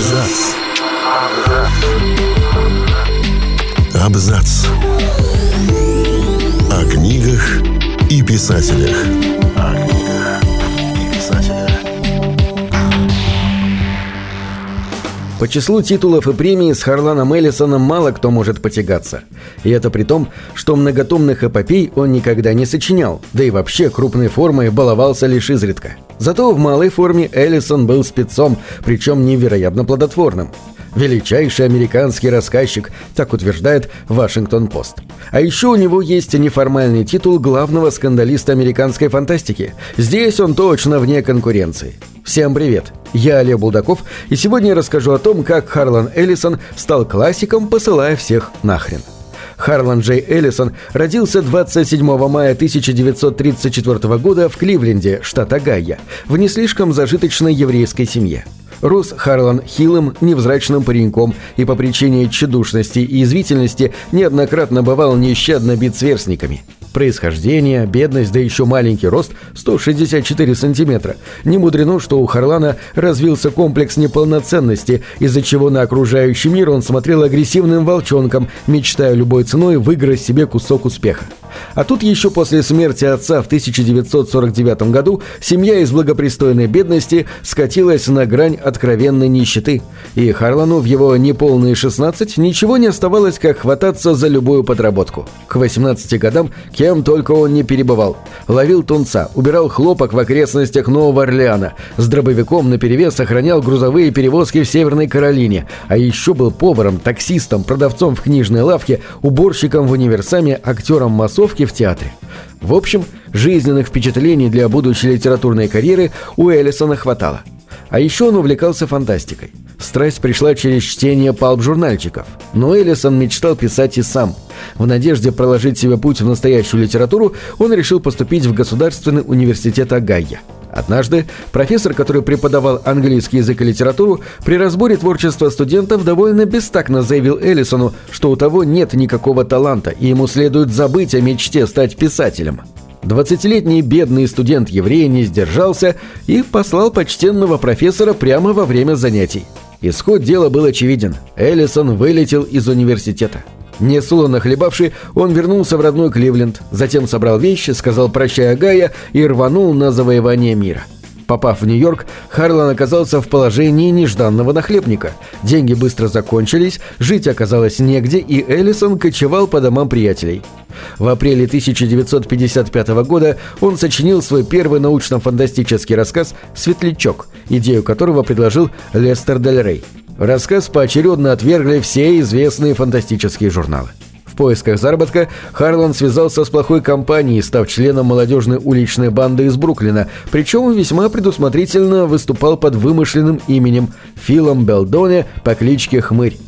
Абзац. Абзац. О книгах и писателях. О книгах и писателях. По числу титулов и премий с Харланом Эллисоном мало кто может потягаться. И это при том, что многотомных эпопей он никогда не сочинял, да и вообще крупной формой баловался лишь изредка. Зато в малой форме Эллисон был спецом, причем невероятно плодотворным. Величайший американский рассказчик, так утверждает Вашингтон-Пост. А еще у него есть неформальный титул главного скандалиста американской фантастики. Здесь он точно вне конкуренции. Всем привет! Я Олег Булдаков, и сегодня я расскажу о том, как Харлан Эллисон стал классиком, посылая всех нахрен. Харлан Джей Эллисон родился 27 мая 1934 года в Кливленде, штат Огайо, в не слишком зажиточной еврейской семье. Рос Харлан хилым, невзрачным пареньком и по причине тщедушности и извительности неоднократно бывал нещадно бит сверстниками – Происхождение, бедность, да еще маленький рост – 164 сантиметра. Не мудрено, что у Харлана развился комплекс неполноценности, из-за чего на окружающий мир он смотрел агрессивным волчонком, мечтая любой ценой выиграть себе кусок успеха. А тут еще после смерти отца в 1949 году семья из благопристойной бедности скатилась на грань откровенной нищеты. И Харлану в его неполные 16 ничего не оставалось, как хвататься за любую подработку. К 18 годам кем только он не перебывал. Ловил тунца, убирал хлопок в окрестностях Нового Орлеана, с дробовиком наперевес сохранял грузовые перевозки в Северной Каролине, а еще был поваром, таксистом, продавцом в книжной лавке, уборщиком в универсаме, актером массовки в театре. В общем, жизненных впечатлений для будущей литературной карьеры у Эллисона хватало. А еще он увлекался фантастикой. Страсть пришла через чтение палп-журнальчиков. Но Эллисон мечтал писать и сам. В надежде проложить себе путь в настоящую литературу, он решил поступить в Государственный университет Агайя. Однажды профессор, который преподавал английский язык и литературу, при разборе творчества студентов довольно бестактно заявил Эллисону, что у того нет никакого таланта, и ему следует забыть о мечте стать писателем. Двадцатилетний бедный студент-еврей не сдержался и послал почтенного профессора прямо во время занятий. Исход дела был очевиден. Эллисон вылетел из университета. Несуланно хлебавший, он вернулся в родной Кливленд, затем собрал вещи, сказал «прощай, Агая» и рванул на завоевание мира. Попав в Нью-Йорк, Харлан оказался в положении нежданного нахлебника. Деньги быстро закончились, жить оказалось негде, и Эллисон кочевал по домам приятелей. В апреле 1955 года он сочинил свой первый научно-фантастический рассказ «Светлячок», идею которого предложил Лестер Дель Рей. Рассказ поочередно отвергли все известные фантастические журналы поисках заработка Харлан связался с плохой компанией, став членом молодежной уличной банды из Бруклина, причем весьма предусмотрительно выступал под вымышленным именем Филом Белдоне по кличке Хмырь.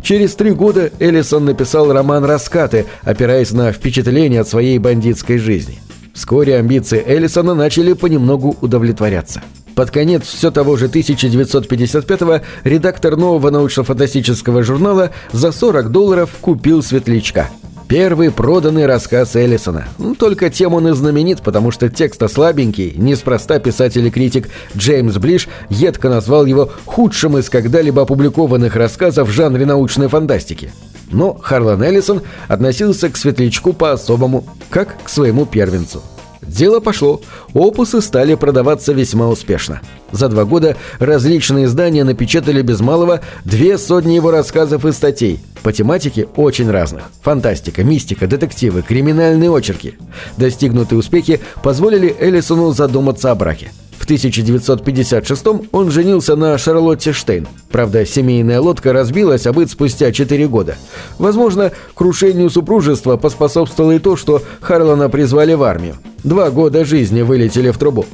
Через три года Эллисон написал роман «Раскаты», опираясь на впечатления от своей бандитской жизни. Вскоре амбиции Эллисона начали понемногу удовлетворяться. Под конец все того же 1955-го редактор нового научно-фантастического журнала за 40 долларов купил «Светлячка». Первый проданный рассказ Эллисона. Ну, только тем он и знаменит, потому что текст слабенький, неспроста писатель и критик Джеймс Блиш едко назвал его худшим из когда-либо опубликованных рассказов в жанре научной фантастики. Но Харлан Эллисон относился к «Светлячку» по-особому, как к своему первенцу. Дело пошло. Опусы стали продаваться весьма успешно. За два года различные издания напечатали без малого две сотни его рассказов и статей. По тематике очень разных. Фантастика, мистика, детективы, криминальные очерки. Достигнутые успехи позволили Эллисону задуматься о браке. В 1956 он женился на Шарлотте Штейн. Правда, семейная лодка разбилась, а быть спустя 4 года. Возможно, крушению супружества поспособствовало и то, что Харлана призвали в армию. Два года жизни вылетели в трубу.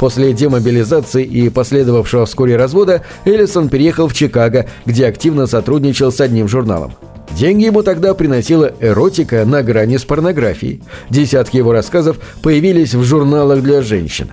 После демобилизации и последовавшего вскоре развода Эллисон переехал в Чикаго, где активно сотрудничал с одним журналом. Деньги ему тогда приносила эротика на грани с порнографией. Десятки его рассказов появились в журналах для женщин.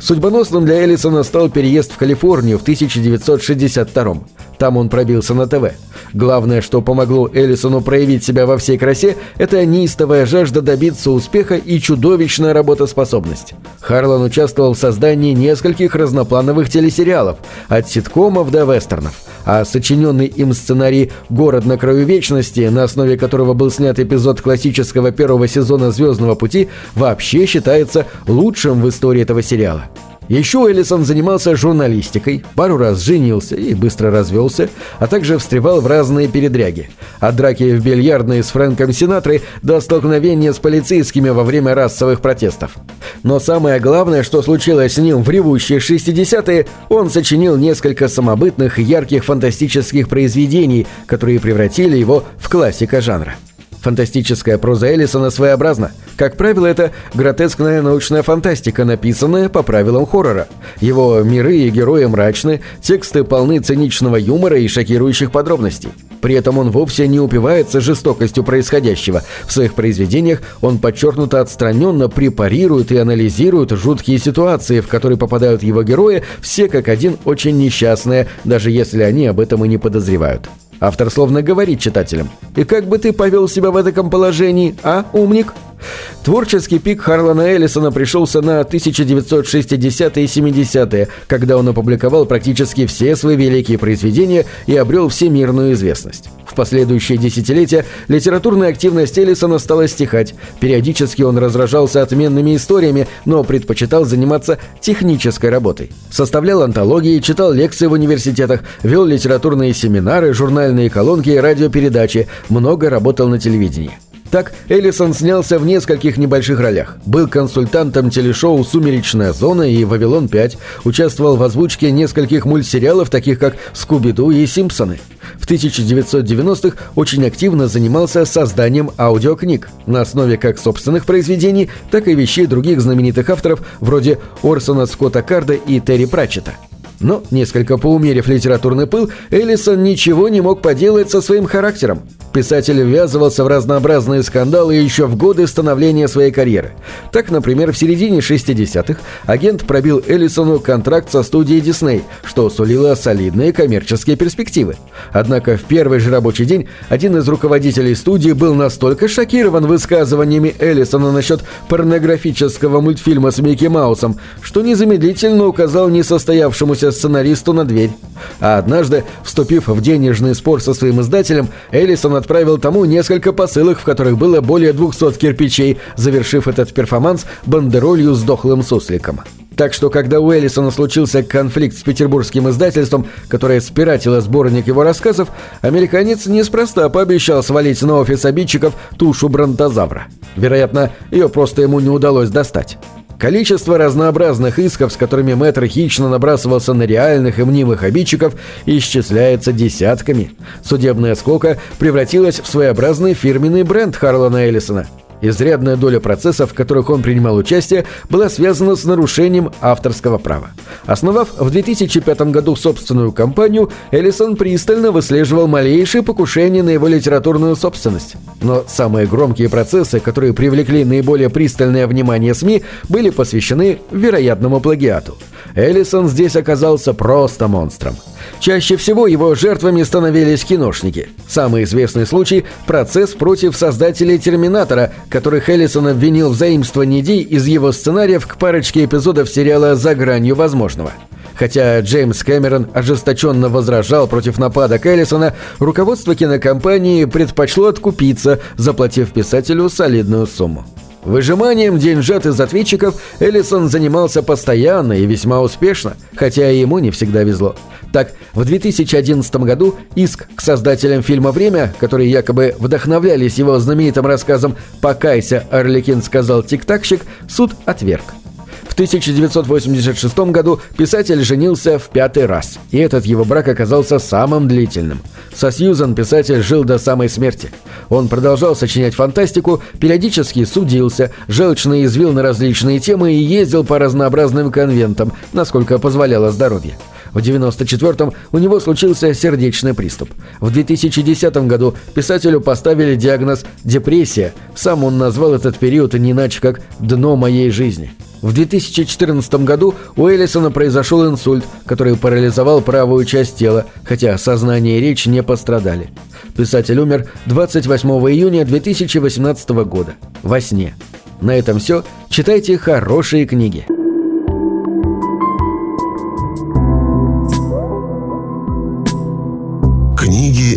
Судьбоносным для Эллисона стал переезд в Калифорнию в 1962 -м. Там он пробился на ТВ. Главное, что помогло Эллисону проявить себя во всей красе, это неистовая жажда добиться успеха и чудовищная работоспособность. Харлан участвовал в создании нескольких разноплановых телесериалов, от ситкомов до вестернов, а сочиненный им сценарий «Город на краю вечности», на основе которого был снят эпизод классического первого сезона «Звездного пути», вообще считается лучшим в истории этого сериала. Еще Эллисон занимался журналистикой, пару раз женился и быстро развелся, а также встревал в разные передряги. От драки в бильярдной с Фрэнком Синатрой до столкновения с полицейскими во время расовых протестов. Но самое главное, что случилось с ним в ревущие 60-е, он сочинил несколько самобытных ярких фантастических произведений, которые превратили его в классика жанра. Фантастическая проза Эллисона своеобразна. Как правило, это гротескная научная фантастика, написанная по правилам хоррора. Его миры и герои мрачны, тексты полны циничного юмора и шокирующих подробностей. При этом он вовсе не упивается жестокостью происходящего. В своих произведениях он подчеркнуто отстраненно препарирует и анализирует жуткие ситуации, в которые попадают его герои, все как один очень несчастные, даже если они об этом и не подозревают. Автор словно говорит читателям. «И как бы ты повел себя в этом положении, а, умник?» Творческий пик Харлана Эллисона пришелся на 1960-е и 70-е, когда он опубликовал практически все свои великие произведения и обрел всемирную известность. В последующие десятилетия литературная активность Эллисона стала стихать. Периодически он разражался отменными историями, но предпочитал заниматься технической работой. Составлял антологии, читал лекции в университетах, вел литературные семинары, журнальные колонки и радиопередачи, много работал на телевидении. Так, Эллисон снялся в нескольких небольших ролях. Был консультантом телешоу «Сумеречная зона» и «Вавилон-5», участвовал в озвучке нескольких мультсериалов, таких как «Скуби-Ду» и «Симпсоны». В 1990-х очень активно занимался созданием аудиокниг на основе как собственных произведений, так и вещей других знаменитых авторов вроде Орсона Скотта Карда и Терри Пратчета. Но, несколько поумерив литературный пыл, Эллисон ничего не мог поделать со своим характером. Писатель ввязывался в разнообразные скандалы еще в годы становления своей карьеры. Так, например, в середине 60-х агент пробил Эллисону контракт со студией Дисней, что сулило солидные коммерческие перспективы. Однако в первый же рабочий день один из руководителей студии был настолько шокирован высказываниями Эллисона насчет порнографического мультфильма с Микки Маусом, что незамедлительно указал несостоявшемуся сценаристу на дверь. А однажды, вступив в денежный спор со своим издателем, Эллисон отправил тому несколько посылок, в которых было более 200 кирпичей, завершив этот перформанс бандеролью с дохлым сусликом. Так что, когда у Эллисона случился конфликт с петербургским издательством, которое спиратило сборник его рассказов, американец неспроста пообещал свалить на офис обидчиков тушу бронтозавра. Вероятно, ее просто ему не удалось достать. Количество разнообразных исков, с которыми мэтр хищно набрасывался на реальных и мнимых обидчиков, исчисляется десятками. Судебная скока превратилась в своеобразный фирменный бренд Харлана Эллисона – Изрядная доля процессов, в которых он принимал участие, была связана с нарушением авторского права. Основав в 2005 году собственную компанию, Эллисон пристально выслеживал малейшие покушения на его литературную собственность. Но самые громкие процессы, которые привлекли наиболее пристальное внимание СМИ, были посвящены вероятному плагиату. Эллисон здесь оказался просто монстром. Чаще всего его жертвами становились киношники. Самый известный случай – процесс против создателей «Терминатора», которых Эллисон обвинил в заимствовании идей из его сценариев к парочке эпизодов сериала «За гранью возможного». Хотя Джеймс Кэмерон ожесточенно возражал против нападок Эллисона, руководство кинокомпании предпочло откупиться, заплатив писателю солидную сумму. Выжиманием деньжат из ответчиков Эллисон занимался постоянно и весьма успешно, хотя ему не всегда везло. Так, в 2011 году иск к создателям фильма «Время», которые якобы вдохновлялись его знаменитым рассказом «Покайся, Орликин сказал тик-такщик», суд отверг. В 1986 году писатель женился в пятый раз, и этот его брак оказался самым длительным. Со Сьюзан писатель жил до самой смерти. Он продолжал сочинять фантастику, периодически судился, желчно извил на различные темы и ездил по разнообразным конвентам, насколько позволяло здоровье. В 94-м у него случился сердечный приступ. В 2010 году писателю поставили диагноз «депрессия». Сам он назвал этот период не иначе как «дно моей жизни». В 2014 году у Эллисона произошел инсульт, который парализовал правую часть тела, хотя сознание и речь не пострадали. Писатель умер 28 июня 2018 года. Во сне. На этом все. Читайте хорошие. Книги —